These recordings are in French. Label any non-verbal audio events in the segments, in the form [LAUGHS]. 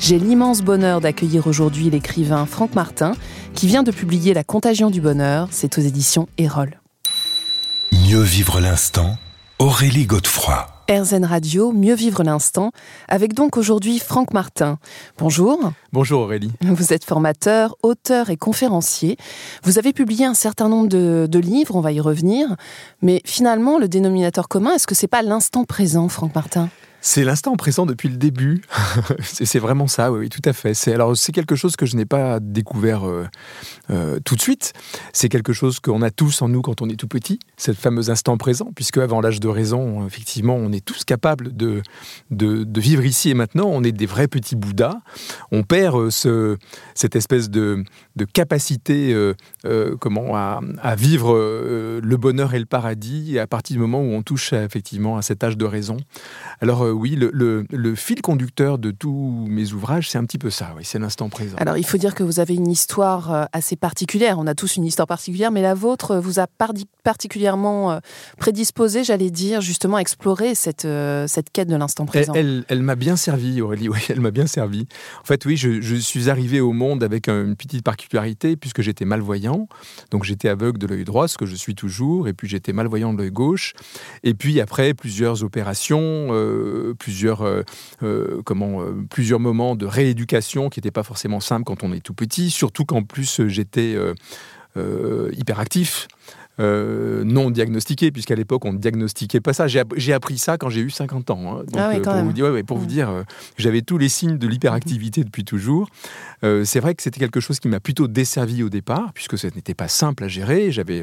J'ai l'immense bonheur d'accueillir aujourd'hui l'écrivain Franck Martin, qui vient de publier La Contagion du Bonheur, c'est aux éditions Erol. Mieux vivre l'instant, Aurélie Godefroy. RZN Radio, Mieux vivre l'instant, avec donc aujourd'hui Franck Martin. Bonjour. Bonjour Aurélie. Vous êtes formateur, auteur et conférencier. Vous avez publié un certain nombre de, de livres, on va y revenir. Mais finalement, le dénominateur commun, est-ce que c'est pas l'instant présent, Franck Martin? C'est l'instant présent depuis le début. [LAUGHS] c'est vraiment ça, oui, tout à fait. C'est alors c'est quelque chose que je n'ai pas découvert euh, euh, tout de suite. C'est quelque chose qu'on a tous en nous quand on est tout petit, cette fameux instant présent, puisque avant l'âge de raison, effectivement, on est tous capables de, de, vivre ici et maintenant. On est des vrais petits Bouddhas. On perd euh, ce, cette espèce de, de capacité, comment, à, vivre le bonheur et le paradis à partir du moment où on touche effectivement à cet âge de raison. Alors euh, oui, le, fil conducteur de tous mes ouvrages, c'est un petit peu ça, oui, c'est l'instant présent. Alors il faut dire que vous avez une histoire euh, assez particulière, on a tous une histoire particulière, mais la vôtre vous a particulièrement euh, prédisposé, j'allais dire, justement à explorer cette, cette quête de l'instant présent. Elle, elle, m'a bien servi, Aurélie, oui, elle m'a bien servi. En fait, oui, je, je, suis arrivé au monde avec une petite particularité, puisque j'étais malvoyant, donc j'étais aveugle de l'œil droit, ce que je suis toujours, et puis j'étais malvoyant de l'œil gauche, et puis après plusieurs opérations, euh, euh, comment, euh, plusieurs moments de rééducation qui n'étaient pas forcément simples quand on est tout petit, surtout qu'en plus j'étais hyperactif. Euh, non diagnostiqué, puisqu'à l'époque, on ne diagnostiquait pas ça. J'ai appris ça quand j'ai eu 50 ans. Hein. ah oui, pour, Vous dire, pour vous dire, euh, j'avais tous les signes de l'hyperactivité depuis toujours. Euh, c'est vrai que c'était quelque chose qui m'a plutôt desservi au départ, puisque ce n'était pas simple à gérer. J'avais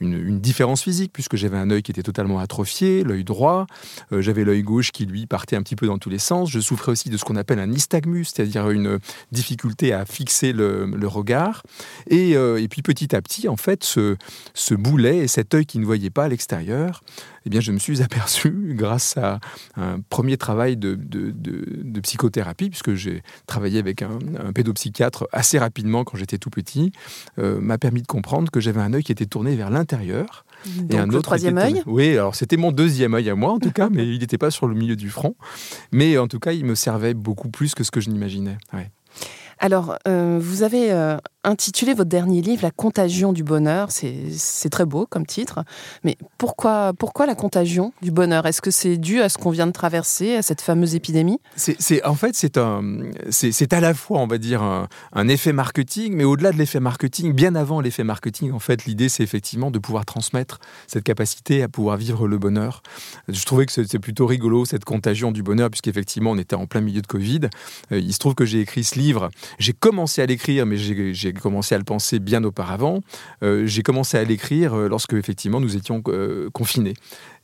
une, différence physique, puisque j'avais un œil qui était totalement atrophié, l'œil droit. j'avais l'œil gauche qui, lui, partait un petit peu dans tous les sens. Je souffrais aussi de ce qu'on appelle un nystagmus, c'est-à-dire une difficulté à fixer le, regard. Et, et, puis petit à petit, en fait, ce, ce boulet et cet œil qui ne voyait pas à l'extérieur, eh bien, je me suis [LAUGHS] aperçu, grâce à un premier travail de, de, psychothérapie, puisque j'ai travaillé avec un, pédopsychiatre assez rapidement quand j'étais tout petit, euh, m'a permis de comprendre que j'avais un œil qui était tourné vers l'intérieur. et un autre troisième œil Oui, alors c'était mon deuxième œil à moi, en tout cas, mais [LAUGHS] il n'était pas sur le milieu du front. Mais en tout cas, il me servait beaucoup plus que ce que je n'imaginais. Alors, euh, vous avez euh, intitulé votre dernier livre La contagion du bonheur. C'est très beau comme titre. Mais pourquoi, pourquoi la contagion du bonheur? Est-ce que c'est dû à ce qu'on vient de traverser, à cette fameuse épidémie? En fait, c'est à la fois, on va dire, un, effet marketing, mais au-delà de l'effet marketing, bien avant l'effet marketing, en fait, l'idée, c'est effectivement de pouvoir transmettre cette capacité à pouvoir vivre le bonheur. Je trouvais que c'est plutôt rigolo, cette contagion du bonheur, puisqu'effectivement, on était en plein milieu de Covid. Euh, il se trouve que j'ai écrit ce livre j'ai commencé à l'écrire, mais j'ai commencé à le penser bien auparavant. Euh, j'ai commencé à l'écrire euh, lorsque, effectivement, nous étions euh, confinés.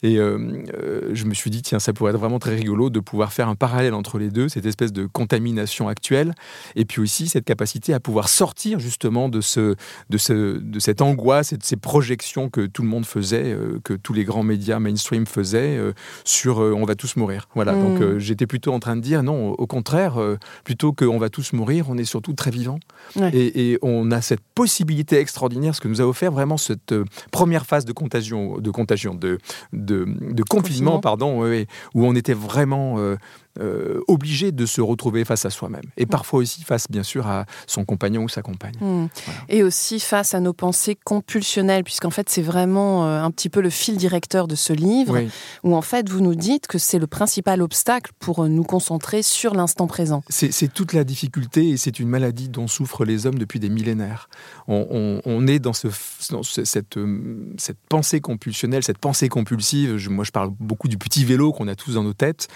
Et euh, euh, je me suis dit, tiens, ça pourrait être vraiment très rigolo de pouvoir faire un parallèle entre les deux, cette espèce de contamination actuelle, et puis aussi cette capacité à pouvoir sortir justement de, ce, de, ce, de cette angoisse et de ces projections que tout le monde faisait, euh, que tous les grands médias mainstream faisaient sur on va tous mourir. Voilà, donc mmh. j'étais plutôt en train de dire, non, au contraire, plutôt qu'on va tous mourir, on est surtout très vivants. Et, et, on a cette possibilité extraordinaire, ce que nous a offert vraiment cette première phase de contagion, de, contagion, de, de de, confinement, pardon, où on était vraiment euh, euh, obligé de se retrouver face à soi-même. Et parfois aussi face, bien sûr, à son compagnon ou sa compagne. Hmm. Et aussi face à nos pensées compulsionnelles, puisqu'en fait, c'est vraiment euh, un petit peu le fil directeur de ce livre, où en fait, vous nous dites que c'est le principal obstacle pour nous concentrer sur l'instant présent. C'est toute la difficulté et c'est une maladie dont souffrent les hommes depuis des millénaires. On, est dans, ce, cette, euh, cette pensée compulsionnelle, cette pensée compulsive. moi, je parle beaucoup du petit vélo qu'on a tous dans nos têtes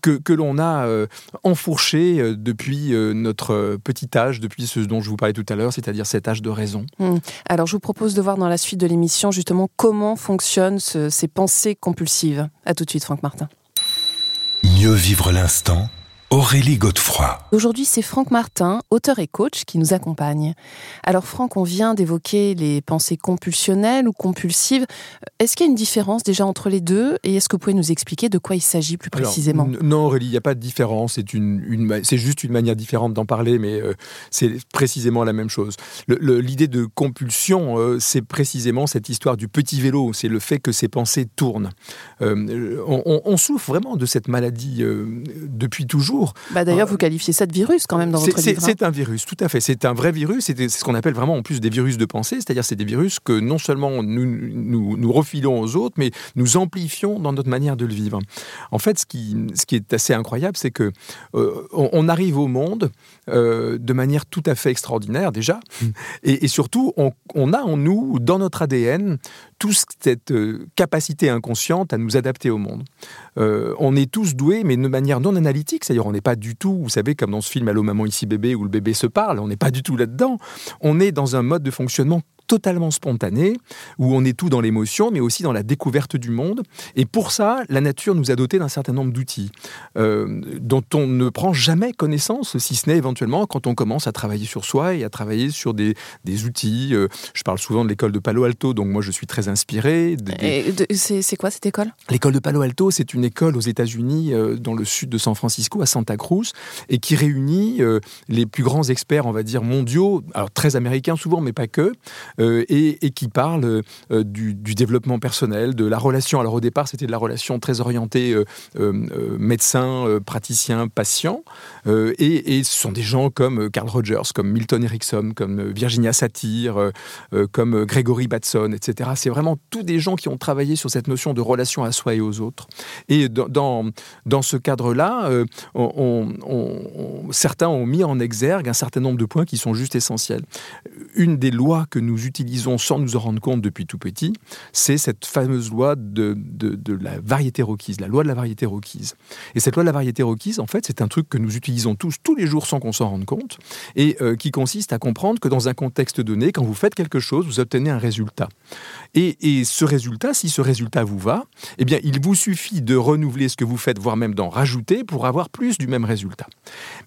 que, l'on a euh, enfourché euh, depuis euh, notre petit âge, depuis ce dont je vous parlais tout à l'heure, c'est-à-dire cet âge de raison. Hmm. Alors je vous propose de voir dans la suite de l'émission justement comment fonctionnent ces pensées compulsives. A tout de suite Franck Martin. Mieux vivre l'instant Aurélie Godefroy. Aujourd'hui, c'est Franck Martin, auteur et coach, qui nous accompagne. Alors Franck, on vient d'évoquer les pensées compulsionnelles ou compulsives. Est-ce qu'il y a une différence déjà entre les deux? Et est-ce que vous pouvez nous expliker de quoi il s'agit plus précisément? Non Aurélie, il n'y a pas de différence. C'est une, c'est juste une manière différente d'en parler, mais euh, c'est précisément la même chose. L'idée de compulsion, euh, c'est précisément cette histoire du petit vélo. C'est le fait que ces pensées tournent. Euh, on, on, souffre vraiment de cette maladie depuis toujours bah D'ailleurs, vous qualifiez ça de virus quand même dans votre livre. Hein. C'est un virus, tout à fait. C'est un vrai virus. C'est ce qu'on appelle vraiment en plus des virus de pensée, c'est-à-dire c'est des virus que non seulement nous, nous, nous, refilons aux autres, mais nous amplifions dans notre manière de le vivre. En fait, ce qui, ce qui est assez incroyable, c'est que euh, on, arrive au monde euh, de manière tout à fait extraordinaire déjà, mmh. et, et surtout, on, on, a en nous, dans notre ADN, toute cette euh, capacité inconsciente à nous adapter au monde. Euh, on est tous doués, mais de manière non analytique, c'est-à-dire on n'est pas du tout, vous savez, comme dans ce film Allô maman ici bébé où le bébé se parle, on n'est pas du tout là-dedans. On est dans un mode de fonctionnement totalement spontané, où on est tout dans l'émotion, mais aussi dans la découverte du monde. Et pour ça, la nature nous a doté d'un certain nombre d'outils euh, dont on ne prend jamais connaissance, si ce n'est éventuellement quand on commence à travailler sur soi et à travailler sur des, des outils. Euh, je parle souvent de l'école de Palo Alto, donc moi je suis très inspiré. C'est quoi cette école? L'école de Palo Alto, c'est une école aux États-Unis, euh, dans le sud de San Francisco, à Santa Cruz, et qui réunit les plus grands experts, on va dire, mondiaux, alors très américains souvent, mais pas que, euh, et, qui parle euh, du, développement personnel, de la relation. Alors au départ, c'était de la relation très orientée euh, médecin, praticien, patient. Et, ce sont des gens comme Carl Rogers, comme Milton Erickson, comme Virginia Satir, comme Gregory Batson, etc. C'est vraiment tous des gens qui ont travaillé sur cette notion de relation à soi et aux autres. Et dans, dans, ce cadre-là, certains ont mis en exergue un certain nombre de points qui sont juste essentiels. Une des lois que nous utilisons sans nous en rendre compte depuis tout petit, c'est cette fameuse loi de, de, la variété requise, la loi de la variété requise. Et cette loi de la variété requise, en fait, c'est un truc que nous utilisons tous, tous les jours sans qu'on s'en rende compte, et euh, qui consiste à comprendre que dans un contexte donné, quand vous faites quelque chose, vous obtenez un résultat. Et, et ce résultat, si ce résultat vous va, eh bien, il vous suffit de renouveler ce que vous faites, voire même d'en rajouter pour avoir plus du même résultat.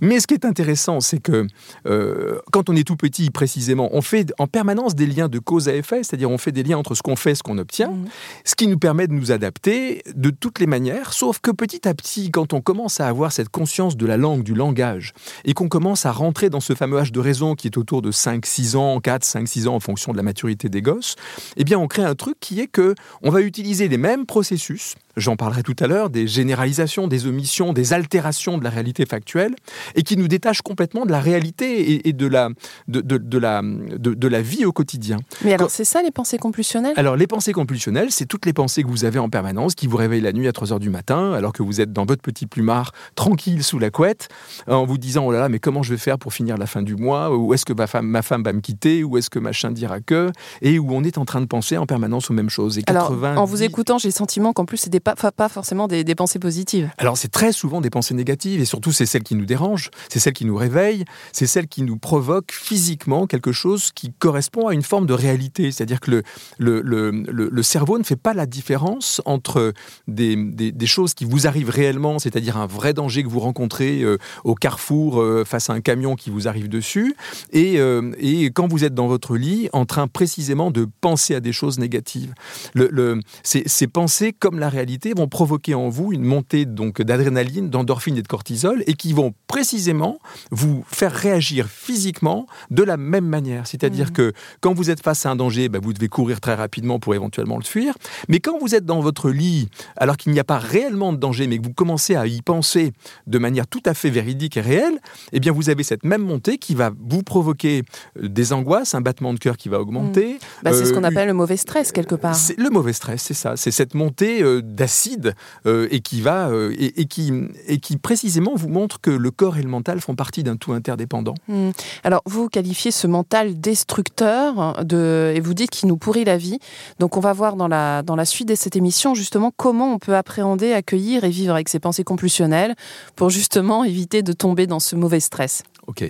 Mais ce qui est intéressant, c'est que euh, quand on est tout petit, précisément, on fait en permanence des liens de cause à effet, c'est-à-dire on fait des liens entre ce qu'on fait et ce qu'on obtient, mmh. ce qui nous permet de nous adapter de toutes les manières, sauf que petit à petit, quand on commence à avoir cette conscience de la langue, du langage, et qu'on commence à rentrer dans ce fameux âge de raison qui est autour de 5-6 ans, 4, 5, 6 ans en fonction de la maturité des gosses, eh bien on crée un truc qui est que on va utiliser les mêmes processus, j'en parlerai tout à l'heure, des généralisations, des omissions, des altérations de la réalité factuelle, et qui nous détachent complètement de la réalité et, de, la, de, de, la, de, la vie au quotidien. Mais alors, c'est ça les pensées compulsionnelles? Alors, les pensées compulsionnelles, c'est toutes les pensées que vous avez en permanence, qui vous réveillent la nuit à 3 h du matin, alors que vous êtes dans votre petit plumard, tranquille sous la couette, en vous disant Oh là là, mais comment je vais faire pour finir la fin du mois? Où est-ce que ma femme, ma femme va me quitter? Où est-ce que machin dira que? Et où on est en train de penser en permanence aux mêmes choses. Et alors, en vous écoutant, j'ai le sentiment qu'en plus, c'est pas, forcément des, pensées positives. Alors, c'est très souvent des pensées négatives, et surtout, c'est celles qui nous dérangent, c'est celles qui nous réveillent, c'est celles qui nous provoquent physiquement quelque chose qui correspond à une forme de réalité. C'est-à-dire que le, cerveau ne fait pas la différence entre des, choses qui vous arrivent réellement, c'est-à-dire un vrai danger que vous rencontrez euh, au carrefour euh, face à un camion qui vous arrive dessus, et, euh, et, quand vous êtes dans votre lit en train précisément de penser à des choses négatives. Le, ces, ces, pensées, comme la réalité, vont provoquer en vous une montée donc d'adrénaline, d'endorphine et de cortisol, et qui vont précisément vous faire réagir physiquement de la même manière. C'est-à-dire mmh. que quand vous êtes face à un danger, bah, vous devez courir très rapidement pour éventuellement le fuir. Mais quand vous êtes dans votre lit, alors qu'il n'y a pas réellement de danger, mais que vous commencez à y penser de manière tout à fait véridique et réelle, eh bien vous avez cette même montée qui va vous provoquer euh, des angoisses, un battement de cœur qui va augmenter. Mmh. Bah, c'est ce qu'on euh, appelle le mauvais stress quelque part. C'est le mauvais stress, c'est ça. C'est cette montée euh, d'acide et qui va et, qui et qui précisément vous montre que le corps et le mental font partie d'un tout interdépendant. Mmh. Alors vous qualifiez ce mental destructeur de et vous dites qu'il nous pourrit la vie. Donc on va voir dans la, dans la suite de cette émission justement comment on peut appréhender, accueillir et vivre avec ses pensées compulsionnelles pour justement éviter de tomber dans ce mauvais stress. Ok.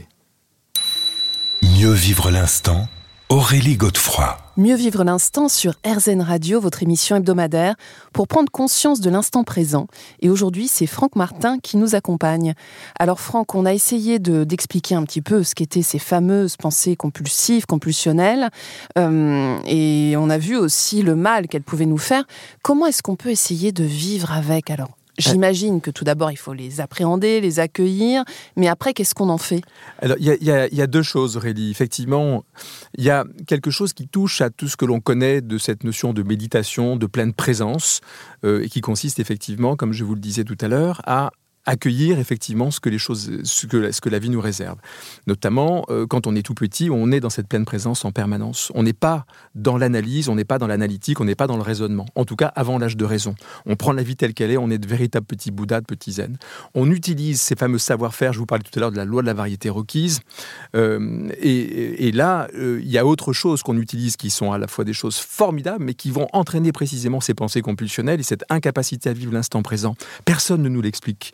Mieux vivre l'instant Aurélie Godefroy. Mieux vivre l'instant sur RZN Radio, votre émission hebdomadaire, pour prendre conscience de l'instant présent. Et aujourd'hui, c'est Franck Martin qui nous accompagne. Alors Franck, on a essayé d'expliquer un petit peu ce qu'étaient ces fameuses pensées compulsives, compulsionnelles, euh, et on a vu aussi le mal qu'elles pouvaient nous faire. Comment est-ce qu'on peut essayer de vivre avec alors? J'imagine que tout d'abord, il faut les appréhender, les accueillir, mais après, qu'est-ce qu'on en fait? Alors, il y, y, a deux choses, Aurélie. Effectivement, il y a quelque chose qui touche à tout ce que l'on connaît de cette notion de méditation, de pleine présence, euh, et qui consiste effectivement, comme je vous le disais tout à l'heure, à accueillir effectivement ce que les choses, ce que, la vie nous réserve. Notamment euh, quand on est tout petit, on est dans cette pleine présence en permanence. On n'est pas dans l'analyse, on n'est pas dans l'analytique, on n'est pas dans le raisonnement. En tout cas, avant l'âge de raison. On prend la vie telle qu'elle est, on est de véritables petits bouddhas, de petits zen. On utilise ces fameux savoir-faire. Je vous parlais tout à l'heure de la loi de la variété requise. Euh, et, et, là, euh, il y a autre chose qu'on utilise qui sont à la fois des choses formidables, mais qui vont entraîner précisément ces pensées compulsionnelles et cette incapacité à vivre l'instant présent. Personne ne nous l'explique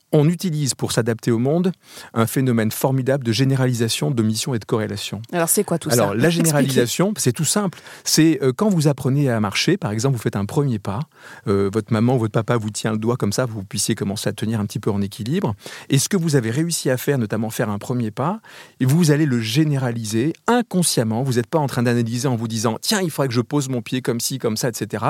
on utilise pour s'adapter au monde un phénomène formidable de généralisation, d'omission et de corrélation. Alors c'est quoi tout ça? Alors la généralisation, c'est tout simple. C'est euh, quand vous apprenez à marcher, par exemple, vous faites un premier pas, euh, votre maman ou votre papa vous tient le doigt comme ça, vous puissiez commencer à tenir un petit peu en équilibre. Et ce que vous avez réussi à faire, notamment faire un premier pas, vous allez le généraliser inconsciemment. Vous n'êtes pas en train d'analyser en vous disant tiens, il faudrait que je pose mon pied comme ci, comme ça, etc.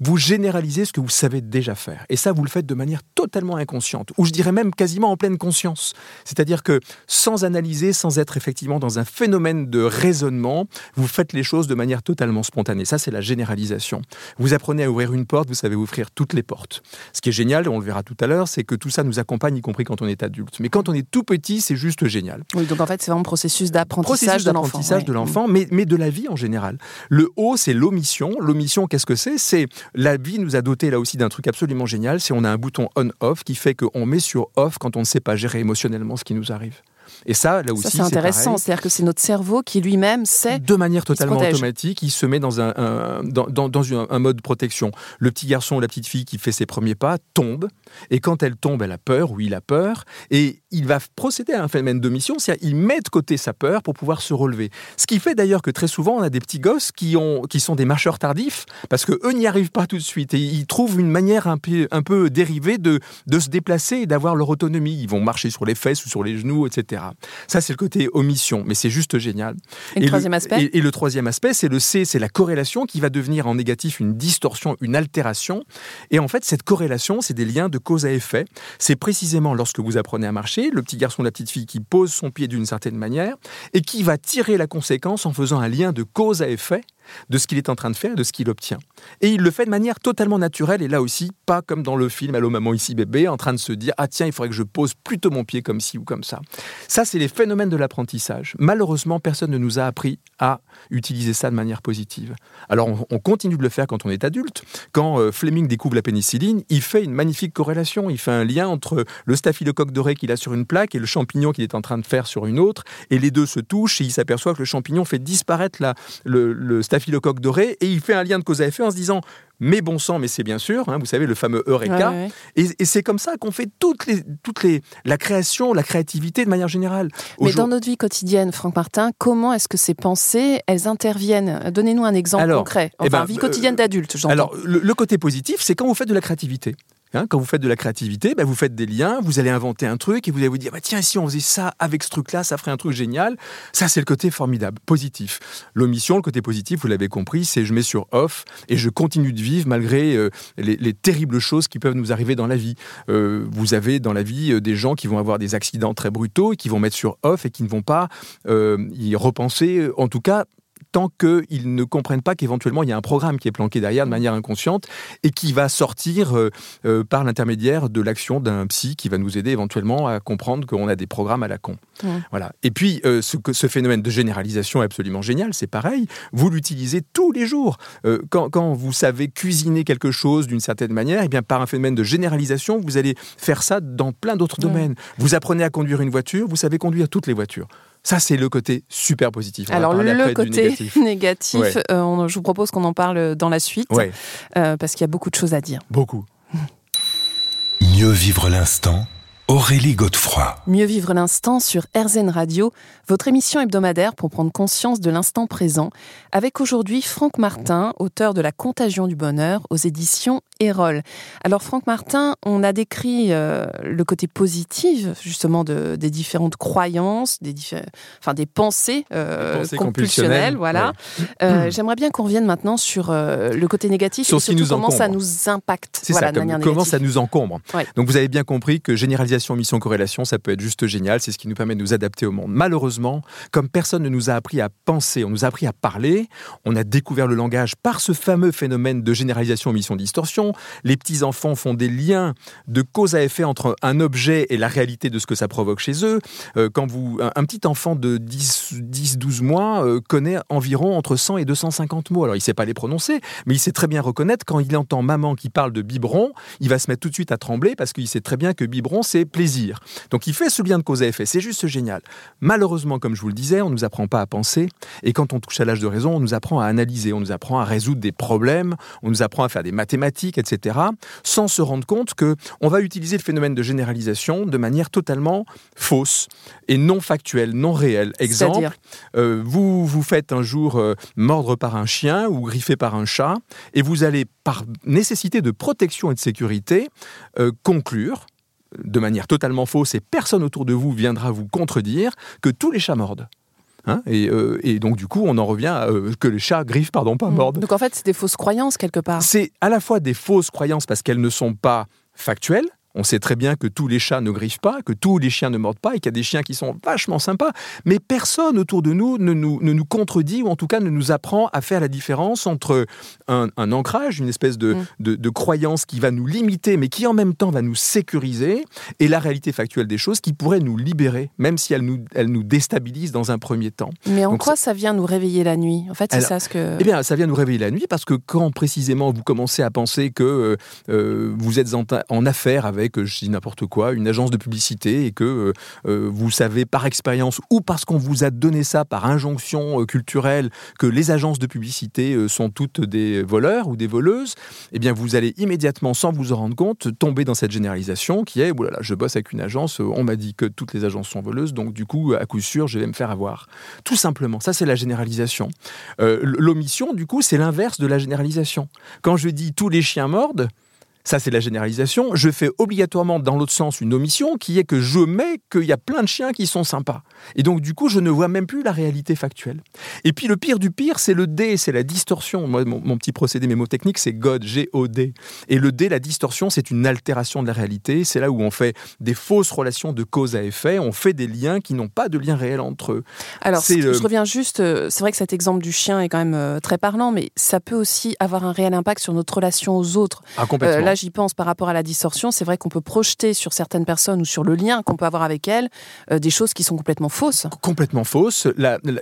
Vous généralisez ce que vous savez déjà faire. Et ça, vous le faites de manière totalement inconsciente. Ou je dirais même quasiment en pleine conscience. C'est-à-dire que sans analyser, sans être effectivement dans un phénomène de raisonnement, vous faites les choses de manière totalement spontanée. Ça, c'est la généralisation. Vous apprenez à ouvrir une porte, vous savez ouvrir toutes les portes. Ce qui est génial, on le verra tout à l'heure, c'est que tout ça nous accompagne, y compris quand on est adulte. Mais quand on est tout petit, c'est juste génial. Oui, donc en fait, c'est vraiment un processus d'apprentissage de l'enfant. de l'enfant, mais, mais de la vie en général. Le haut, c'est l'omission. L'omission, qu'est-ce que c'est? C'est la vie nous a doté là aussi d'un truc absolument génial. C'est on a un bouton on/off qui fait qu'on met sur off quand on ne sait pas gérer émotionnellement ce qui nous arrive. Et ça, là aussi, c'est intéressant. C'est-à-dire que c'est notre cerveau qui lui-même sait. De manière totalement automatique, il se met dans un, dans, dans, un, mode protection. Le petit garçon ou la petite fille qui fait ses premiers pas tombe, et quand elle tombe, elle a peur ou il a peur, et il va procéder à un phénomène de mission, c'est-à-dire il met de côté sa peur pour pouvoir se relever. Ce qui fait d'ailleurs que très souvent, on a des petits gosses qui, ont, qui sont des marcheurs tardifs, parce que eux n'y arrivent pas tout de suite, et ils trouvent une manière un peu, un peu dérivée de, de se déplacer et d'avoir leur autonomie. Ils vont marcher sur les fesses ou sur les genoux, etc. Ça, c'est le côté omission, mais c'est juste génial. Et, le troisième aspect et, le troisième aspect, c'est le C, c'est la corrélation qui va devenir en négatif une distorsion, une altération. Et en fait, cette corrélation, c'est des liens de cause à effet. C'est précisément lorsque vous apprenez à marcher, le petit garçon, la petite fille qui pose son pied d'une certaine manière et qui va tirer la conséquence en faisant un lien de cause à effet de ce qu'il est en train de faire, de ce qu'il obtient. Et il le fait de manière totalement naturelle, et là aussi, pas comme dans le film Allô maman, ici bébé, en train de se dire Ah tiens, il faudrait que je pose plutôt mon pied comme ci ou comme ça. Ça, c'est les phénomènes de l'apprentissage. Malheureusement, personne ne nous a appris à utiliser ça de manière positive. Alors, on, continue de le faire quand on est adulte. Quand euh, Fleming découvre la pénicilline, il fait une magnifique corrélation. Il fait un lien entre le staphylocoque doré qu'il a sur une plaque et le champignon qu'il est en train de faire sur une autre. Et les deux se touchent et il s'aperçoit que le champignon fait disparaître la, le, le staphylocoque doré et il fait un lien de cause à effet en se disant mais bon sang, mais c'est bien sûr, hein, vous savez, le fameux Eureka. Et, c'est comme ça qu'on fait toutes les, toutes les, la création, la créativité de manière générale. Mais dans notre vie quotidienne, Franck Martin, comment est-ce que ces pensées, elles interviennent? Donnez-nous un exemple concret. Eh enfin, ben, vie quotidienne euh, d'adulte, j'entends. Alors, le côté positif, c'est quand vous faites de la créativité. Hein, quand vous faites de la créativité, ben vous faites des liens, vous allez inventer un truc et vous allez vous dire bah, tiens, si on faisait ça avec ce truc-là, ça ferait un truc génial. Ça, c'est le côté formidable, positif. L'omission, le côté positif, vous l'avez compris, c'est je mets sur off et je continue de vivre malgré euh, les, terribles choses qui peuvent nous arriver dans la vie. Euh, vous avez dans la vie euh, des gens qui vont avoir des accidents très brutaux et qui vont mettre sur off et qui ne vont pas y repenser, en tout cas tant qu'ils ne comprennent pas qu'éventuellement il y a un programme qui est planqué derrière de manière inconsciente et qui va sortir euh, euh, par l'intermédiaire de l'action d'un psy qui va nous aider éventuellement à comprendre qu'on a des programmes à la con. Voilà. Et puis euh, ce, ce, phénomène de généralisation est absolument génial, c'est pareil, vous l'utilisez tous les jours. Quand, quand, vous savez cuisiner quelque chose d'une certaine manière, et eh bien par un phénomène de généralisation, vous allez faire ça dans plein d'autres domaines. Vous apprenez à conduire une voiture, vous savez conduire toutes les voitures. Ça, c'est le côté super positif. Alors, le côté négatif, [LAUGHS] euh, je vous propose qu'on en parle dans la suite, euh, parce qu'il y a beaucoup de choses à dire. Beaucoup. Mieux vivre l'instant Aurélie Godefroy. Mieux vivre l'instant sur RZN Radio, votre émission hebdomadaire pour prendre conscience de l'instant présent, avec aujourd'hui Franck Martin, auteur de La Contagion du Bonheur aux éditions Erol. Alors Franck Martin, on a décrit euh, le côté positif justement de, des différentes croyances, des, enfin, des pensées, euh, compulsionnelles. Voilà. Euh, j'aimerais bien qu'on revienne maintenant sur le côté négatif sur et surtout nous comment ça nous impacte. C'est ça, comment ça nous encombre. Donc vous avez bien compris que généralisation mission, corrélation, ça peut être juste génial. C'est ce qui nous permet de nous adapter au monde. Malheureusement, comme personne ne nous a appris à penser, on nous a appris à parler, on a découvert le langage par ce fameux phénomène de généralisation, omission, distorsion. Les petits enfants font des liens de cause à effet entre un objet et la réalité de ce que ça provoque chez eux. Euh, quand vous, un, petit enfant de 10, 10 12 mois euh, connaît environ entre 100 et 250 mots. Alors il sait pas les prononcer, mais il sait très bien reconnaître quand il entend maman qui parle de biberon, il va se mettre tout de suite à trembler parce qu'il sait très bien que biberon c'est plaisir. Donc il fait ce lien de cause à effet, c'est juste génial. Malheureusement, comme je vous le disais, on ne nous apprend pas à penser, et quand on touche à l'âge de raison, on nous apprend à analyser, on nous apprend à résoudre des problèmes, on nous apprend à faire des mathématiques, etc., sans se rendre compte que on va utiliser le phénomène de généralisation de manière totalement fausse et non factuelle, non réelle. Exemple, euh, vous vous faites un jour euh, mordre par un chien ou griffer par un chat, et vous allez, par nécessité de protection et de sécurité, euh, conclure de manière totalement fausse et personne autour de vous viendra vous contredire que tous les chats mordent. Hein, euh, et, donc du coup, on en revient à euh, que les chats griffent, pardon, pas mm. mordent. Donc en fait, c'est des fausses croyances quelque part. C'est à la fois des fausses croyances parce qu'elles ne sont pas factuelles, on sait très bien que tous les chats ne griffent pas, que tous les chiens ne mordent pas et qu'il y a des chiens qui sont vachement sympas. Mais personne autour de nous ne nous, ne nous contredit ou en tout cas ne nous apprend à faire la différence entre un, ancrage, une espèce mm. de, de, croyance qui va nous limiter mais qui en même temps va nous sécuriser et la réalité factuelle des choses qui pourrait nous libérer, même si elle nous, elle nous déstabilise dans un premier temps. Mais en quoi ça... vient nous réveiller la nuit? En fait, c'est ça ce que. Eh bien, ça vient nous réveiller la nuit parce que quand précisément vous commencez à penser que euh, euh, vous êtes en, en affaire avec que je dis n'importe quoi, une agence de publicité et que euh, euh, vous savez par expérience ou parce qu'on vous a donné ça par injonction euh, culturelle que les agences de publicité sont toutes des voleurs ou des voleuses, eh bien vous allez immédiatement, sans vous en rendre compte, tomber dans cette généralisation qui est, voilà, je bosse avec une agence, on m'a dit que toutes les agences sont voleuses, donc du coup, à coup sûr, je vais me faire avoir. Tout simplement, ça c'est la généralisation. L'omission, du coup, c'est l'inverse de la généralisation. Quand je dis tous les chiens mordent, ça, c'est la généralisation. Je fais obligatoirement dans l'autre sens une omission qui est que je mets qu'il y a plein de chiens qui sont sympas. Et donc, du coup, je ne vois même plus la réalité factuelle. Et puis, le pire du pire, c'est le D, c'est la distorsion. Moi, mon, petit procédé mémotechnique, c'est God, G-O-D. Et le D, la distorsion, c'est une altération de la réalité. C'est là où on fait des fausses relations de cause à effet. On fait des liens qui n'ont pas de lien réel entre eux. Alors, je reviens juste, euh, c'est vrai que cet exemple du chien est quand même euh, très parlant, mais ça peut aussi avoir un réel impact sur notre relation aux autres. Ah, complètement. Euh, j'y pense par rapport à la distorsion, c'est vrai qu'on peut projeter sur certaines personnes ou sur le lien qu'on peut avoir avec elles euh, des choses qui sont complètement fausses. Complètement fausses.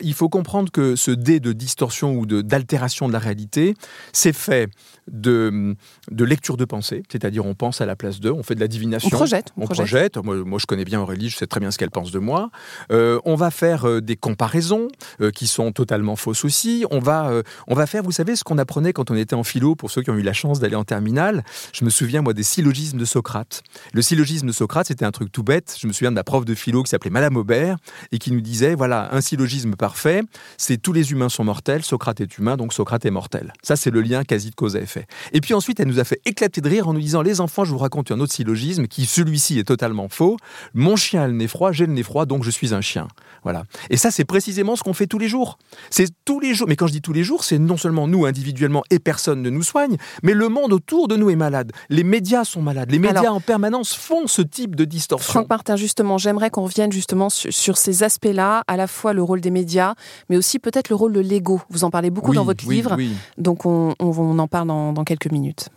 il faut comprendre que ce dé de distorsion ou d'altération de, la réalité, c'est fait de, de lecture de pensée, c'est-à-dire on pense à la place d'eux, on fait de la divination. On projette. On, projette. Moi, je connais bien Aurélie, je sais très bien ce qu'elle pense de moi. Euh, on va faire euh, des comparaisons qui sont totalement fausses aussi. On va, on va faire, vous savez, ce qu'on apprenait quand on était en philo, pour ceux qui ont eu la chance d'aller en terminale. Je me souviens, moi, des syllogismes de Socrate. Le syllogisme de Socrate, c'était un truc tout bête. Je me souviens de ma prof de philo qui s'appelait Madame Aubert et qui nous disait, voilà, un syllogisme parfait, c'est tous les humains sont mortels, Socrate est humain, donc Socrate est mortel. Ça, c'est le lien quasi de cause à effet. Et puis ensuite, elle nous a fait éclater de rire en nous disant, les enfants, je vous raconte un autre syllogisme qui, celui-ci, est totalement faux. Mon chien a le nez froid, j'ai le nez froid, donc je suis un chien. Voilà. Et ça, c'est précisément ce qu'on fait tous les jours. C'est tous les jours. Mais quand je dis tous les jours, c'est non seulement nous individuellement et personne ne nous soigne, mais le monde autour de nous est malade. Les médias sont malades. Les médias en permanence font ce type de distorsion. Franck Martin, justement, j'aimerais qu'on revienne justement sur, ces aspects-là, à la fois le rôle des médias, mais aussi peut-être le rôle de l'ego. Vous en parlez beaucoup dans votre livre, donc on, en parle dans, dans quelques minutes.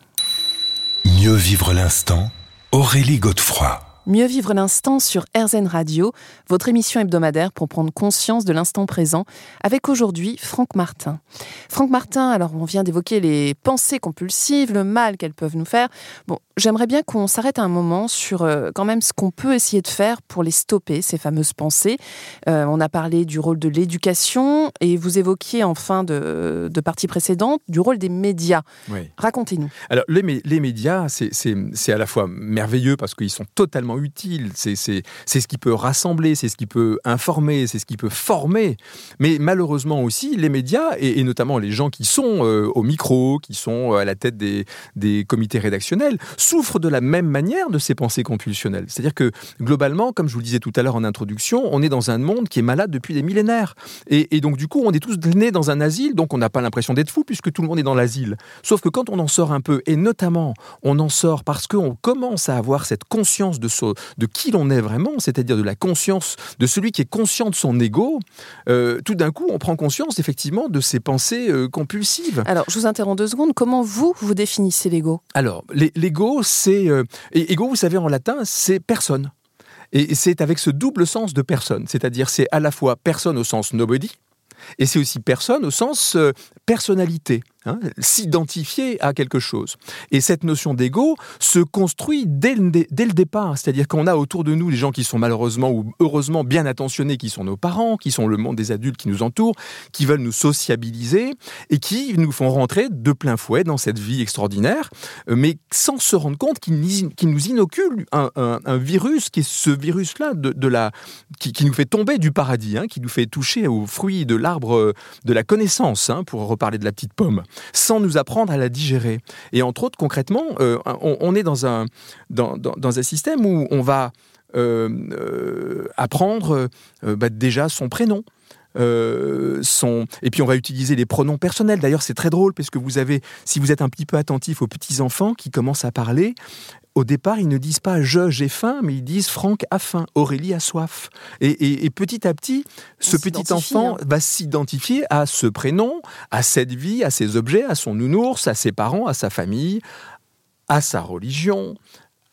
Mieux vivre l'instant, Aurélie Godefroy. Mieux vivre l'instant sur RZN Radio, votre émission hebdomadaire pour prendre conscience de l'instant présent, avec aujourd'hui Franck Martin. Franck Martin, alors on vient d'évoquer les pensées compulsives, le mal qu'elles peuvent nous faire. Bon, j'aimerais bien qu'on s'arrête un moment sur euh, quand même ce qu'on peut essayer de faire pour les stopper, ces fameuses pensées. Euh, on a parlé du rôle de l'éducation et vous évoquiez en fin de, de partie précédente du rôle des médias. Racontez-nous. Alors les, les médias, c'est à la fois merveilleux parce qu'ils sont totalement utile, c'est ce qui peut rassembler, c'est ce qui peut informer, c'est ce qui peut former. Mais malheureusement aussi, les médias, et, notamment les gens qui sont euh, au micro, qui sont à la tête des, des comités rédactionnels, souffrent de la même manière de ces pensées compulsionnelles. C'est-à-dire que globalement, comme je vous le disais tout à l'heure en introduction, on est dans un monde qui est malade depuis des millénaires. Et, et donc du coup, on est tous nés dans un asile, donc on n'a pas l'impression d'être fou puisque tout le monde est dans l'asile. Sauf que quand on en sort un peu, et notamment on en sort parce qu'on commence à avoir cette conscience de, de qui l'on est vraiment, c'est-à-dire de la conscience de celui qui est conscient de son ego, euh, tout d'un coup on prend conscience effectivement de ses pensées euh, compulsives. Alors je vous interromps deux secondes, comment vous, vous définissez l'ego? Alors l'ego c'est... Euh, ego vous savez en latin c'est personne. Et c'est avec ce double sens de personne, c'est-à-dire c'est à la fois personne au sens nobody, et c'est aussi personne au sens personnalité. Hein, s'identifier à quelque chose. Et cette notion d'ego se construit dès le, dès le départ, c'est-à-dire qu'on a autour de nous les gens qui sont malheureusement ou heureusement bien attentionnés, qui sont nos parents, qui sont le monde des adultes qui nous entourent, qui veulent nous sociabiliser et qui nous font rentrer de plein fouet dans cette vie extraordinaire, euh, mais sans se rendre compte qu'ils nous inoculent un, virus qui est ce virus-là de, la, qui, nous fait tomber du paradis, hein, qui nous fait toucher aux fruits de l'arbre euh, de la connaissance, hein, pour reparler de la petite pomme sans nous apprendre à la digérer. Et entre autres, concrètement, euh, on, est dans un, dans, un système où on va euh, euh, apprendre bah, déjà son prénom. Et puis on va utiliser les pronoms personnels. D'ailleurs, c'est très drôle parce que vous avez, si vous êtes un petit peu attentif aux petits enfants qui commencent à parler, au départ, ils ne disent pas je, j'ai faim, mais ils disent Franck a faim, Aurélie a soif. Et, petit à petit, ce petit enfant hein. va s'identifier à ce prénom, à cette vie, à ses objets, à son nounours, à ses parents, à sa famille, à sa religion,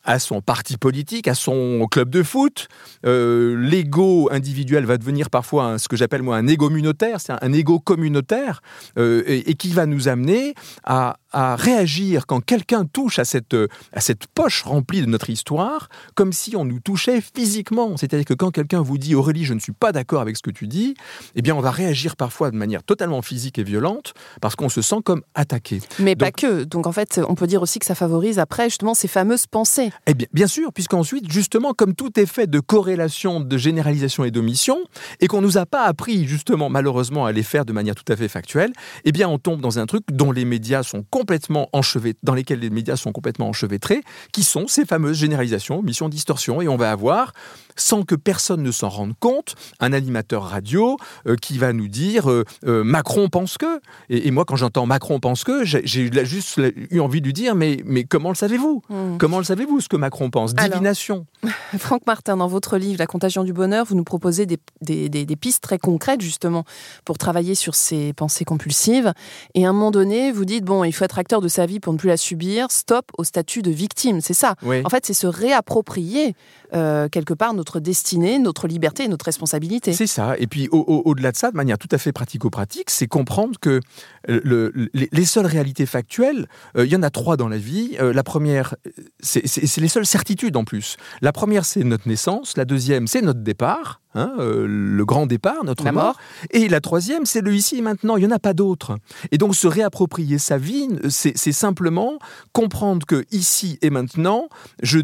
à son parti politique, à son club de foot. Euh, l'ego individuel va devenir parfois ce que j'appelle moi un ego communautaire, c'est un, ego communautaire, euh, et, qui va nous amener à, à réagir quand quelqu'un touche à cette, à cette poche remplie de notre histoire, comme si on nous touchait physiquement. C'est-à-dire que quand quelqu'un vous dit Aurélie, je ne suis pas d'accord avec ce que tu dis, eh bien on va réagir parfois de manière totalement physique et violente parce qu'on se sent comme attaqué. Mais pas que. Donc en fait, on peut dire aussi que ça favorise après justement ces fameuses pensées. Eh bien, bien sûr, puisqu'ensuite, justement, comme tout est fait de corrélation, de généralisation et d'omission, et qu'on nous a pas appris justement malheureusement à les faire de manière tout à fait factuelle, eh bien on tombe dans un truc dont les médias sont complètement enchevêtrés, dans lesquels les médias sont complètement enchevêtrés, qui sont ces fameuses généralisations, omissions, distorsions, et on va avoir sans que personne ne s'en rende compte, un animateur radio euh, qui va nous dire euh, euh, Macron pense que. Et, moi, quand j'entends Macron pense que, j'ai juste eu envie de lui dire Mais, mais comment le savez-vous? Hmm. Comment le savez-vous ce que Macron pense? Divination. [LAUGHS] Franck Martin, dans votre livre La contagion du bonheur, vous nous proposez des, des, des, pistes très concrètes justement pour travailler sur ces pensées compulsives. Et à un moment donné, vous dites Bon, il faut être acteur de sa vie pour ne plus la subir, stop au statut de victime. C'est ça. En fait, c'est se réapproprier quelque part notre destinée, notre liberté et notre responsabilité. C'est ça. Et puis au-delà de ça, de manière tout à fait pratico-pratique, c'est comprendre que le, les, seules réalités factuelles, euh, il y en a trois dans la vie. Euh, la première, c'est les seules certitudes en plus. La première, c'est notre naissance. La deuxième, c'est notre départ. Hein, euh, le grand départ, notre mort. Et la troisième, c'est le ici et maintenant. Il n'y en a pas d'autre. Et donc, se réapproprier sa vie, c'est simplement comprendre que ici et maintenant, je,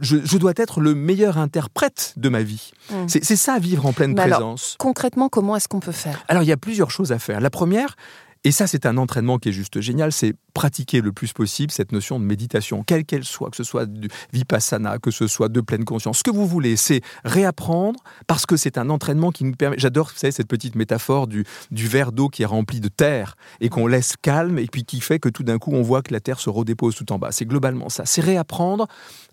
je, dois être le meilleur interprète de ma vie. Mmh. C'est ça, vivre en pleine présence. concrètement, comment est-ce qu'on peut faire? Alors, il y a plusieurs choses à faire. La première, et ça, c'est un entraînement qui est juste génial, c'est pratiquer le plus possible cette notion de méditation, quelle qu'elle soit, que ce soit du vipassana, que ce soit de pleine conscience, ce que vous voulez, c'est réapprendre parce que c'est un entraînement qui nous permet. J'adore, cette petite métaphore du, du verre d'eau qui est rempli de terre et qu'on laisse calme et puis qui fait que tout d'un coup on voit que la terre se redépose tout en bas. C'est globalement ça. C'est réapprendre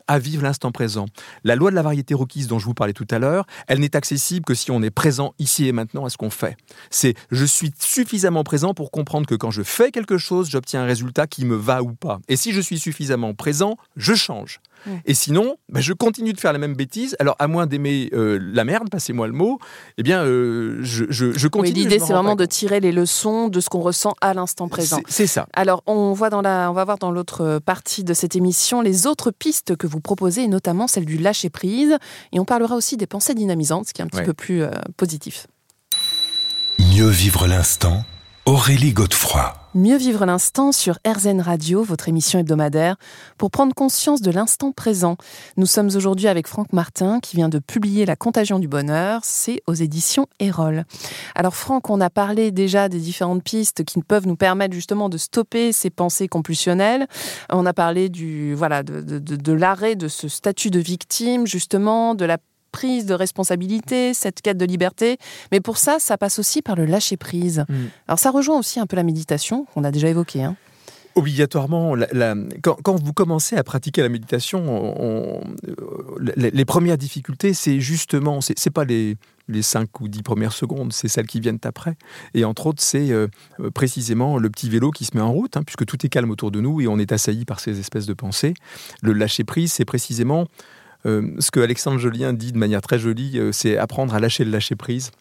à vivre l'instant présent. La loi de la variété requise dont je vous parlais tout à l'heure, elle n'est accessible que si on est présent ici et maintenant à ce qu'on fait. C'est je suis suffisamment présent pour comprendre que quand je fais quelque chose, j'obtiens un résultat qui me va ou pas. Et si je suis suffisamment présent, je change. Et sinon, bah, je continue de faire la même bêtise. Alors, à moins d'aimer euh, la merde, passez-moi le mot, eh bien, euh, je, je, continue. L'idée, c'est vraiment de tirer les leçons de ce qu'on ressent à l'instant présent. C'est ça. Alors, on, voit dans la, on va voir dans l'autre partie de cette émission les autres pistes que vous proposez, notamment celle du lâcher prise. Et on parlera aussi des pensées dynamisantes, ce qui est un petit peu plus euh, positif. Mieux vivre l'instant Aurélie Godefroy. Mieux vivre l'instant sur RZN Radio, votre émission hebdomadaire, pour prendre conscience de l'instant présent. Nous sommes aujourd'hui avec Franck Martin qui vient de publier La Contagion du Bonheur, c'est aux éditions Erol. Alors Franck, on a parlé déjà des différentes pistes qui peuvent nous permettre justement de stopper ces pensées compulsionnelles. On a parlé du voilà de, de, l'arrêt de ce statut de victime, justement, de la prise de responsabilité, cette quête de liberté. Mais pour ça, ça passe aussi par le lâcher prise. Mm. Alors ça rejoint aussi un peu la méditation qu'on a déjà évoquée. Hein. Obligatoirement, la, la, quand, quand, vous commencez à pratiquer la méditation, on, les, les, premières difficultés, c'est justement, c'est pas les, les 5 ou 10 premières secondes, c'est celles qui viennent après. Et entre autres, c'est euh, précisément le petit vélo qui se met en route, hein, puisque tout est calme autour de nous et on est assailli par ces espèces de pensées. Le lâcher prise, c'est précisément euh, ce que Alexandre Jolien dit de manière très jolie, euh, c'est apprendre à lâcher le lâcher prise.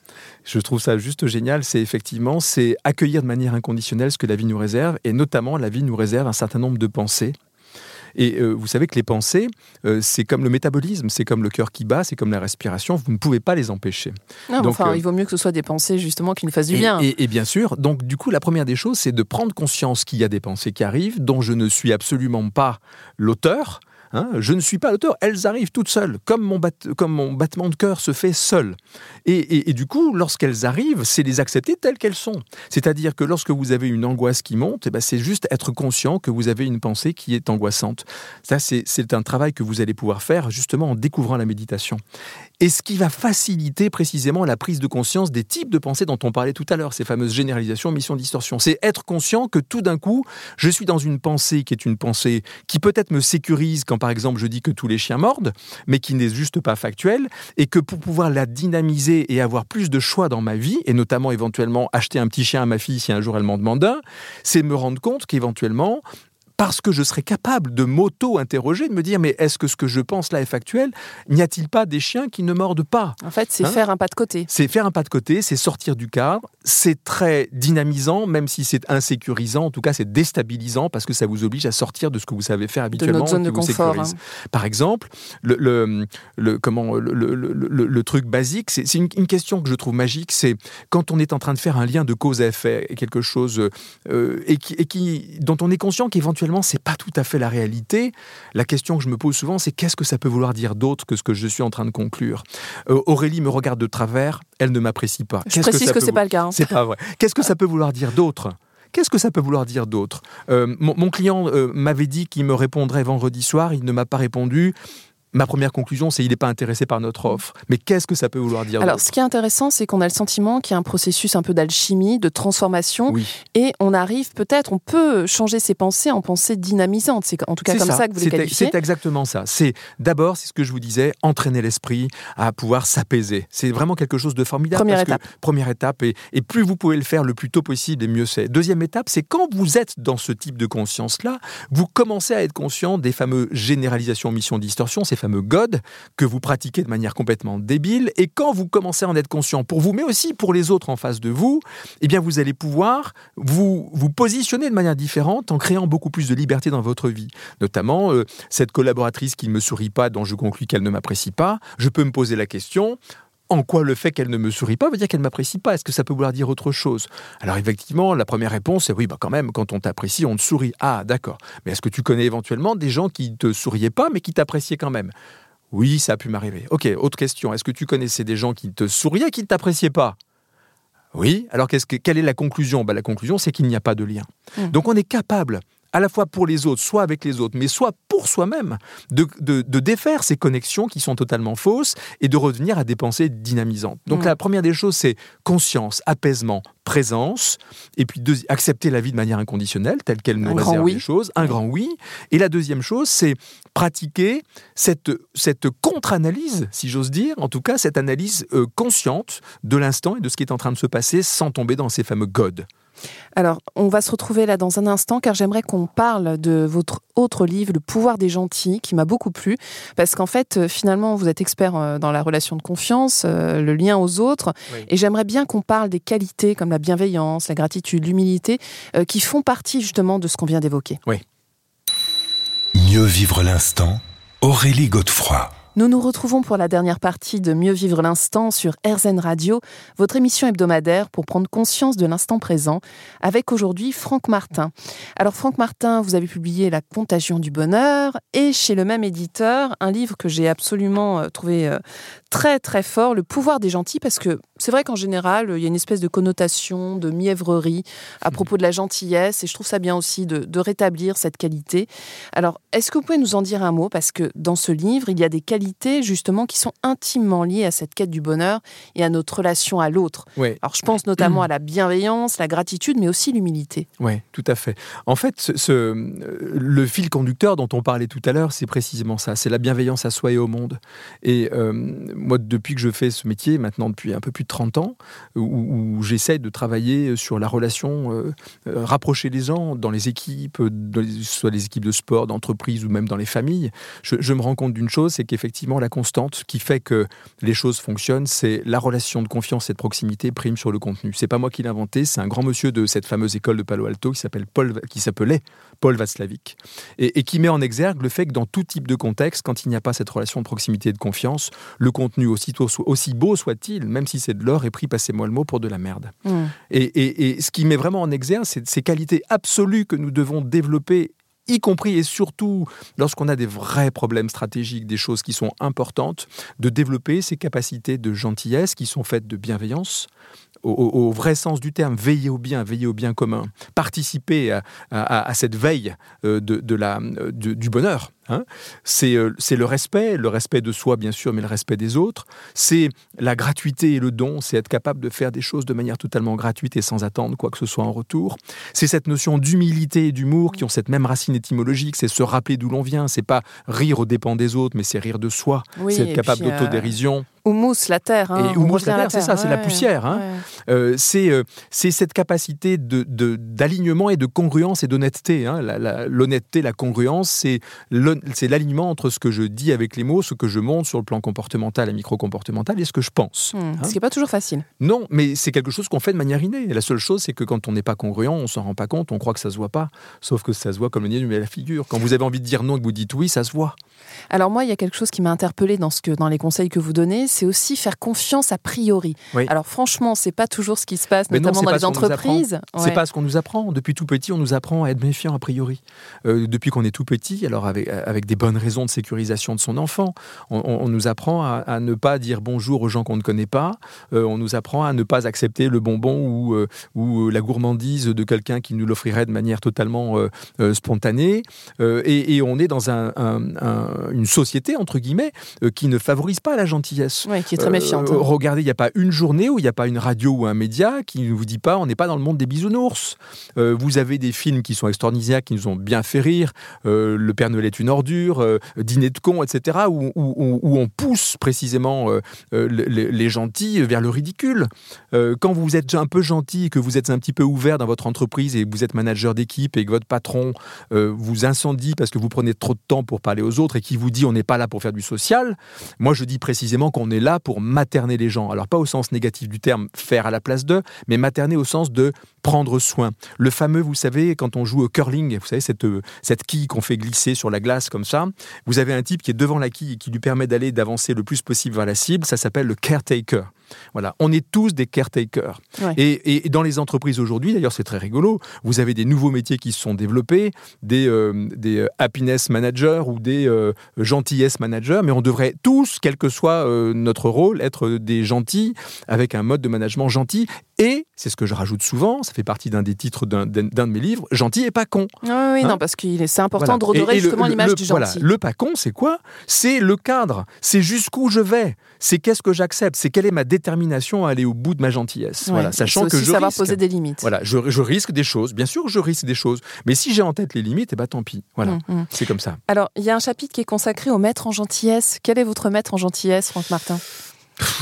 Je trouve ça juste génial. C'est effectivement, c'est accueillir de manière inconditionnelle ce que la vie nous réserve, et notamment la vie nous réserve un certain nombre de pensées. Et euh, vous savez que les pensées, euh, c'est comme le métabolisme, c'est comme le cœur qui bat, c'est comme la respiration, vous ne pouvez pas les empêcher. Non, donc, enfin, euh, il vaut mieux que ce soit des pensées justement qui nous fassent du bien. Et, et, bien sûr, donc du coup, la première des choses, c'est de prendre conscience qu'il y a des pensées qui arrivent, dont je ne suis absolument pas l'auteur, Hein, je ne suis pas l'auteur, elles arrivent toutes seules, comme mon, battement de cœur se fait seul. Et, et, et du coup, lorsqu'elles arrivent, c'est les accepter telles qu'elles sont. C'est-à-dire que lorsque vous avez une angoisse qui monte, eh ben, c'est juste être conscient que vous avez une pensée qui est angoissante. Ça, c'est un travail que vous allez pouvoir faire justement en découvrant la méditation. Et ce qui va faciliter précisément la prise de conscience des types de pensées dont on parlait tout à l'heure, ces fameuses généralisations, missions, distorsions. C'est être conscient que tout d'un coup, je suis dans une pensée qui est une pensée qui peut-être me sécurise quand par exemple je dis que tous les chiens mordent, mais qui n'est juste pas factuelle, et que pour pouvoir la dynamiser et avoir plus de choix dans ma vie, et notamment éventuellement acheter un petit chien à ma fille si un jour elle m'en demande un, c'est me rendre compte qu'éventuellement, parce que je serais capable de m'auto-interroger, de me dire mais est-ce que ce que je pense là est factuel N'y a-t-il pas des chiens qui ne mordent pas? En fait, c'est hein? faire un pas de côté. C'est faire un pas de côté, c'est sortir du cadre, c'est très dynamisant, même si c'est insécurisant, en tout cas c'est déstabilisant parce que ça vous oblige à sortir de ce que vous savez faire habituellement. De notre zone de confort. Hein. Par exemple, le, le, le comment, le, le, truc basique, c'est une, une, question que je trouve magique, c'est quand on est en train de faire un lien de cause à effet, quelque chose euh, et, qui, et qui, dont on est conscient qu'éventuellement c'est pas tout à fait la réalité. La question que je me pose souvent, c'est qu'est-ce que ça peut vouloir dire d'autre que ce que je suis en train de conclure? Euh, Aurélie me regarde de travers, elle ne m'apprécie pas. Je précise que, que c'est pas le cas. Hein. C'est pas vrai. Qu'est-ce que ça peut vouloir dire d'autre? Qu'est-ce que ça peut vouloir dire d'autre? Euh, mon, mon, client euh, m'avait dit qu'il me répondrait vendredi soir, il ne m'a pas répondu ma première conclusion, c'est qu'il n'est pas intéressé par notre offre. Mais qu'est-ce que ça peut vouloir dire Alors, ce qui est intéressant, c'est qu'on a le sentiment qu'il y a un processus un peu d'alchimie, de transformation, oui. et on arrive peut-être, on peut changer ses pensées en pensées dynamisantes. C'est en tout cas comme ça, ça que vous les qualifiez. C'est exactement ça. C'est d'abord, c'est ce que je vous disais, entraîner l'esprit à pouvoir s'apaiser. C'est vraiment quelque chose de formidable. Première étape. première étape, et, et plus vous pouvez le faire le plus tôt possible, et mieux c'est. Deuxième étape, c'est quand vous êtes dans ce type de conscience-là, vous commencez à être conscient des fameux généralisations, missions, distorsions, ces fameux God que vous pratiquez de manière complètement débile. Et quand vous commencez à en être conscient pour vous, mais aussi pour les autres en face de vous, eh bien vous allez pouvoir vous, vous positionner de manière différente en créant beaucoup plus de liberté dans votre vie. Notamment, euh, cette collaboratrice qui ne me sourit pas, dont je conclus qu'elle ne m'apprécie pas, je peux me poser la question, en quoi le fait qu'elle ne me sourit pas veut dire qu'elle ne m'apprécie pas Est-ce que ça peut vouloir dire autre chose? Alors effectivement, la première réponse est oui, bah quand même, quand on t'apprécie, on te sourit. Ah, d'accord. Mais est-ce que tu connais éventuellement des gens qui ne te souriaient pas, mais qui t'appréciaient quand même? Oui, ça a pu m'arriver. Ok, autre question. Est-ce que tu connaissais des gens qui te souriaient, qui ne t'appréciaient pas? Oui. Alors, que, quelle est la conclusion? Ben, La conclusion, c'est qu'il n'y a pas de lien. Mmh. Donc, on est capable à la fois pour les autres, soit avec les autres, mais soit pour soi-même, de, de, de, défaire ces connexions qui sont totalement fausses et de revenir à des pensées dynamisantes. Donc mmh. la première des choses, c'est conscience, apaisement, présence, et puis deux, accepter la vie de manière inconditionnelle, telle qu'elle nous un réserve oui. les choses, un oui. grand oui. Et la deuxième chose, c'est pratiquer cette, cette contre-analyse, si j'ose dire, en tout cas cette analyse euh, consciente de l'instant et de ce qui est en train de se passer sans tomber dans ces fameux godes. Alors, on va se retrouver là dans un instant car j'aimerais qu'on parle de votre autre livre, Le pouvoir des gentils, qui m'a beaucoup plu parce qu'en fait, euh, finalement, vous êtes expert euh, dans la relation de confiance, euh, le lien aux autres, oui. et j'aimerais bien qu'on parle des qualités comme la bienveillance, la gratitude, l'humilité, qui font partie justement de ce qu'on vient d'évoquer. Oui. Mieux vivre l'instant, Aurélie Godefroy. Nous nous retrouvons pour la dernière partie de Mieux vivre l'instant sur RZN Radio, votre émission hebdomadaire pour prendre conscience de l'instant présent, avec aujourd'hui Franck Martin. Alors Franck Martin, vous avez publié La contagion du bonheur et chez le même éditeur, un livre que j'ai absolument euh, trouvé euh, très très fort, Le pouvoir des gentils, parce que c'est vrai qu'en général, il y a une espèce de connotation, de mièvrerie à mmh. propos de la gentillesse, et je trouve ça bien aussi de, de rétablir cette qualité. Alors, est-ce que vous pouvez nous en dire un mot? Parce que dans ce livre, il y a des qualités justement qui sont intimement liées à cette quête du bonheur et à notre relation à l'autre. Alors je pense notamment à la bienveillance, la gratitude, mais aussi l'humilité. Oui, tout à fait. En fait, ce, le fil conducteur dont on parlait tout à l'heure, c'est précisément ça, c'est la bienveillance à soi et au monde. Et euh, moi, depuis que je fais ce métier, maintenant depuis un peu plus de 30 ans, où, j'essaie de travailler sur la relation, euh, euh, rapprocher les gens dans les équipes, soit les équipes de sport, d'entreprise ou même dans les familles, je, je me rends compte d'une chose, c'est qu'effectivement, effectivement la constante qui fait que les choses fonctionnent, c'est la relation de confiance et de proximité prime sur le contenu. C'est pas moi qui l'ai inventé, c'est un grand monsieur de cette fameuse école de Palo Alto qui s'appelle Paul, qui s'appelait Paul Václavic et, et, qui met en exergue le fait que dans tout type de contexte, quand il n'y a pas cette relation de proximité et de confiance, le contenu aussitôt, aussi beau soit-il, même si c'est de l'or, est pris, passez-moi le mot, pour de la merde. Mmh. Et, et, ce qui met vraiment en exergue, c'est ces qualités absolues que nous devons développer y compris et surtout lorsqu'on a des vrais problèmes stratégiques, des choses qui sont importantes, de développer ces capacités de gentillesse qui sont faites de bienveillance, au, vrai sens du terme, veiller au bien, veiller au bien commun, participer à, cette veille euh, de, la, du bonheur. Hein. Euh, c'est le respect, le respect de soi bien sûr, mais le respect des autres. C'est la gratuité et le don, c'est être capable de faire des choses de manière totalement gratuite et sans attendre quoi que ce soit en retour. C'est cette notion d'humilité et d'humour qui ont cette même racine étymologique, c'est se rappeler d'où l'on vient. C'est pas rire aux dépens des autres, mais c'est rire de soi. c'est être capable euh, d'autodérision. Houmous, la terre. Hein, et la terre, c'est ça, c'est la poussière. Hein. Euh, euh, c'est cette capacité d'alignement de, et de congruence et d'honnêteté. L'honnêteté, la, congruence, c'est l'alignement entre ce que je dis avec les mots, ce que je montre sur le plan comportemental et micro-comportemental et ce que je pense. Hmm, hein. Ce qui n'est pas toujours facile. Non, mais c'est quelque chose qu'on fait de manière innée. la seule chose, c'est que quand on n'est pas congruent, on s'en rend pas compte, on croit que ça se voit pas. Sauf que ça se voit comme le nez du à la figure. Quand vous avez envie de dire non et que vous dites oui, ça se voit. Alors moi, il y a quelque chose qui m'a interpellé dans, ce que, dans les conseils que vous donnez, c'est aussi faire confiance a priori. Alors franchement, c'est pas toujours ce qui se passe, notamment dans les entreprises. C'est pas ce qu'on nous apprend. Depuis tout petit, on nous apprend à être méfiant a priori. Euh, depuis qu'on est tout petit, alors avec, avec des bonnes raisons de sécurisation de son enfant, on, nous apprend à, ne pas dire bonjour aux gens qu'on ne connaît pas. Euh, on nous apprend à ne pas accepter le bonbon ou, euh, ou la gourmandise de quelqu'un qui nous l'offrirait de manière totalement spontanée. Et, on est dans un, une société entre guillemets qui ne favorise pas la gentillesse. Oui, qui est très méfiante. Hein. regardez, il n'y a pas une journée où il n'y a pas une radio ou un média qui ne vous dit pas on n'est pas dans le monde des bisounours. Euh, vous avez des films qui sont extraordinaires, qui nous ont bien fait rire. Euh, le Père Noël est une ordure, euh, Dîner de con, etc. Où, on pousse précisément les, gentils vers le ridicule. quand vous êtes un peu gentil, que vous êtes un petit peu ouvert dans votre entreprise et que vous êtes manager d'équipe et que votre patron vous incendie parce que vous prenez trop de temps pour parler aux autres et qui vous dit on n'est pas là pour faire du social, moi je dis précisément qu'on est là pour materner les gens. Alors pas au sens négatif du terme faire à la place d'eux, mais materner au sens de prendre soin. Le fameux, vous savez, quand on joue au curling, vous savez, cette, euh, cette quille qu'on fait glisser sur la glace comme ça, vous avez un type qui est devant la quille et qui lui permet d'aller, d'avancer le plus possible vers la cible, ça s'appelle le caretaker. Voilà, on est tous des caretakers. Et, dans les entreprises aujourd'hui, d'ailleurs, c'est très rigolo. Vous avez des nouveaux métiers qui se sont développés, des, euh, des euh, happiness managers ou des gentillesse managers, mais on devrait tous, quel que soit notre rôle, être des gentils avec un mode de management gentil. Et c'est ce que je rajoute souvent, ça fait partie d'un des titres d'un de mes livres, gentil et pas con. oui, hein non, parce que c'est important de redorer justement l'image du gentil. Voilà, le pas con, c'est quoi? C'est le cadre, c'est jusqu'où je vais, c'est qu'est-ce que j'accepte, c'est quelle est ma détermination à aller au bout de ma gentillesse. voilà, sachant que je savoir risque, poser des limites. Voilà, je, risque des choses, bien sûr, je risque des choses, mais si j'ai en tête les limites, et eh ben tant pis. Voilà, mm, mm. c'est comme ça. Alors, il y a un chapitre qui est consacré au maître en gentillesse. Quel est votre maître en gentillesse, Franck Martin?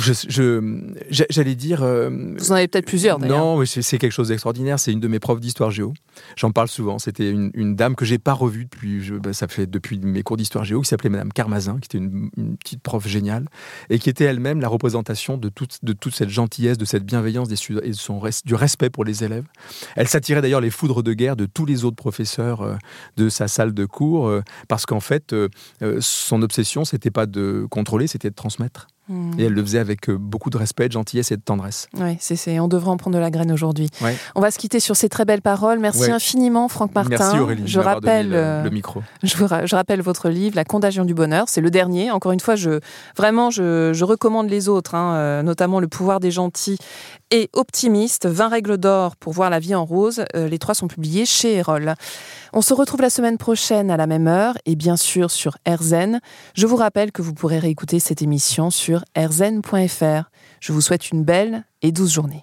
Je, j'allais dire. Euh, Vous en avez peut-être plusieurs d'ailleurs. Non, c'est quelque chose d'extraordinaire. C'est une de mes profs d'histoire géo. J'en parle souvent. C'était une, dame que j'ai pas revue depuis. Je, bah, ça fait depuis mes cours d'histoire géo, qui s'appelait Madame Carmazin, qui était une, petite prof géniale et qui était elle-même la représentation de toute, de toute cette gentillesse, de cette bienveillance des, et de son, du respect pour les élèves. Elle s'attirait d'ailleurs les foudres de guerre de tous les autres professeurs euh, de sa salle de cours euh, parce qu'en fait, son obsession, c'était pas de contrôler, c'était de transmettre. Et elle le faisait avec euh, beaucoup de respect, de gentillesse et de tendresse. Oui, c'est, on devrait en prendre de la graine aujourd'hui. On va se quitter sur ces très belles paroles. Merci infiniment, Franck Martin. Merci Aurélie. Je rappelle le, euh, micro. Je, je, rappelle votre livre, La Contagion du bonheur. C'est le dernier. Encore une fois, je, vraiment, je, je recommande les autres, hein, euh, notamment Le pouvoir des gentils et Optimiste, 20 règles d'or pour voir la vie en rose. les trois sont publiés chez Erol. On se retrouve la semaine prochaine à la même heure et bien sûr sur RZN. Je vous rappelle que vous pourrez réécouter cette émission sur rzn.fr. Je vous souhaite une belle et douce journée.